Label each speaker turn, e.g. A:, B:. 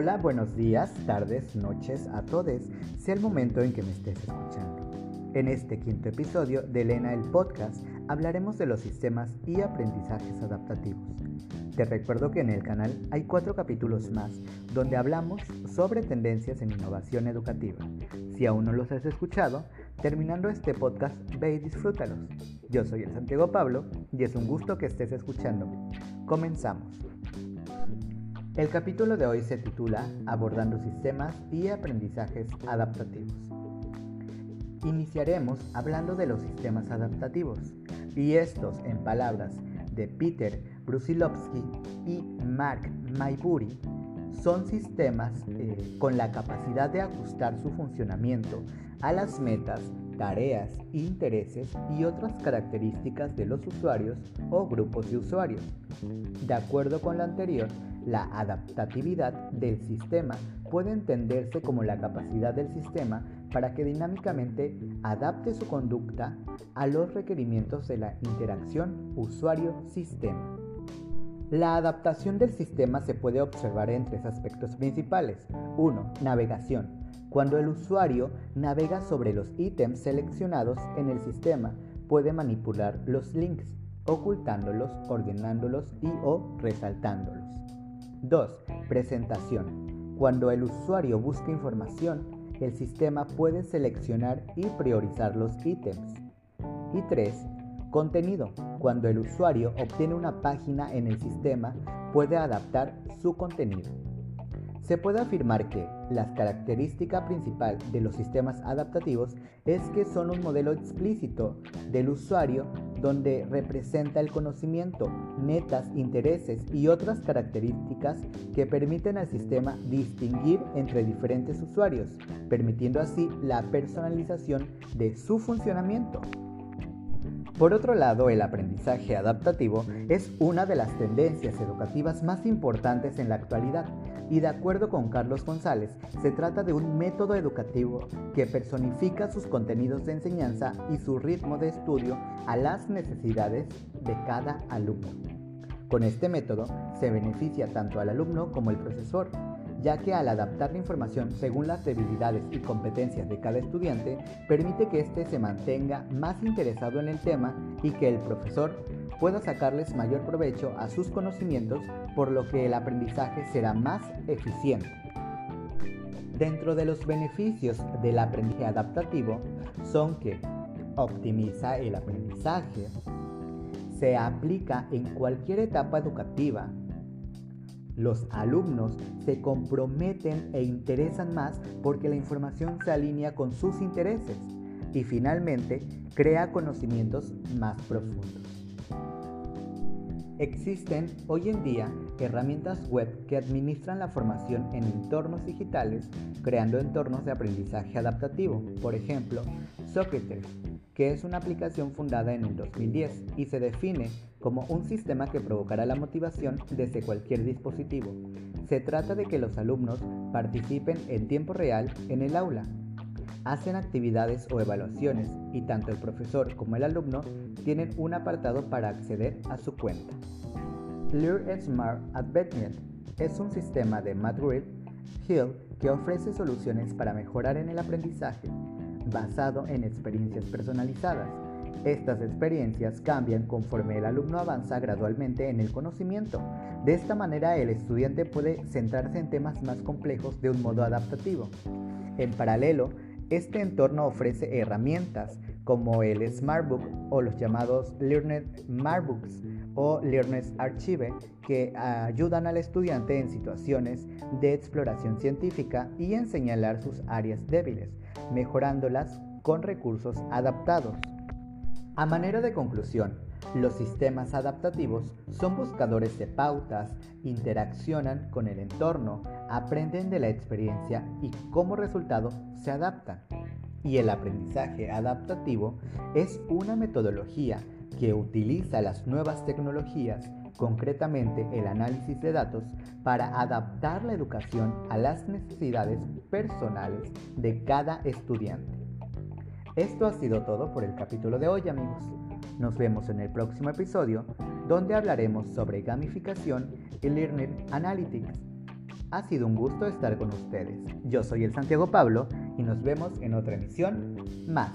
A: Hola, buenos días, tardes, noches a todos, sea el momento en que me estés escuchando. En este quinto episodio de Elena el Podcast hablaremos de los sistemas y aprendizajes adaptativos. Te recuerdo que en el canal hay cuatro capítulos más donde hablamos sobre tendencias en innovación educativa. Si aún no los has escuchado, terminando este podcast, ve y disfrútalos. Yo soy el Santiago Pablo y es un gusto que estés escuchándome. Comenzamos. El capítulo de hoy se titula Abordando sistemas y aprendizajes adaptativos. Iniciaremos hablando de los sistemas adaptativos y estos, en palabras de Peter Brusilovsky y Mark Maybury, son sistemas eh, con la capacidad de ajustar su funcionamiento a las metas, tareas, intereses y otras características de los usuarios o grupos de usuarios. De acuerdo con lo anterior, la adaptatividad del sistema puede entenderse como la capacidad del sistema para que dinámicamente adapte su conducta a los requerimientos de la interacción usuario-sistema. La adaptación del sistema se puede observar en tres aspectos principales. 1. Navegación. Cuando el usuario navega sobre los ítems seleccionados en el sistema, puede manipular los links, ocultándolos, ordenándolos y o resaltándolos. 2. Presentación. Cuando el usuario busca información, el sistema puede seleccionar y priorizar los ítems. Y 3. Contenido. Cuando el usuario obtiene una página en el sistema, puede adaptar su contenido. Se puede afirmar que la característica principal de los sistemas adaptativos es que son un modelo explícito del usuario donde representa el conocimiento, metas, intereses y otras características que permiten al sistema distinguir entre diferentes usuarios, permitiendo así la personalización de su funcionamiento. Por otro lado, el aprendizaje adaptativo es una de las tendencias educativas más importantes en la actualidad y de acuerdo con Carlos González, se trata de un método educativo que personifica sus contenidos de enseñanza y su ritmo de estudio a las necesidades de cada alumno. Con este método se beneficia tanto al alumno como al profesor, ya que al adaptar la información según las debilidades y competencias de cada estudiante, permite que éste se mantenga más interesado en el tema y que el profesor pueda sacarles mayor provecho a sus conocimientos, por lo que el aprendizaje será más eficiente. Dentro de los beneficios del aprendizaje adaptativo son que optimiza el aprendizaje, se aplica en cualquier etapa educativa, los alumnos se comprometen e interesan más porque la información se alinea con sus intereses y finalmente crea conocimientos más profundos. Existen hoy en día herramientas web que administran la formación en entornos digitales creando entornos de aprendizaje adaptativo, por ejemplo, Socrates, que es una aplicación fundada en el 2010 y se define como un sistema que provocará la motivación desde cualquier dispositivo. Se trata de que los alumnos participen en tiempo real en el aula, hacen actividades o evaluaciones y tanto el profesor como el alumno tienen un apartado para acceder a su cuenta. Learn Smart Advancement es un sistema de McGraw Hill que ofrece soluciones para mejorar en el aprendizaje basado en experiencias personalizadas. Estas experiencias cambian conforme el alumno avanza gradualmente en el conocimiento. De esta manera el estudiante puede centrarse en temas más complejos de un modo adaptativo. En paralelo, este entorno ofrece herramientas como el Smartbook o los llamados Learned Smartbooks o Learned Archive que ayudan al estudiante en situaciones de exploración científica y en señalar sus áreas débiles mejorándolas con recursos adaptados. A manera de conclusión, los sistemas adaptativos son buscadores de pautas, interaccionan con el entorno, aprenden de la experiencia y como resultado se adaptan. Y el aprendizaje adaptativo es una metodología que utiliza las nuevas tecnologías concretamente el análisis de datos, para adaptar la educación a las necesidades personales de cada estudiante. Esto ha sido todo por el capítulo de hoy amigos. Nos vemos en el próximo episodio donde hablaremos sobre gamificación y Learning Analytics. Ha sido un gusto estar con ustedes. Yo soy el Santiago Pablo y nos vemos en otra emisión más.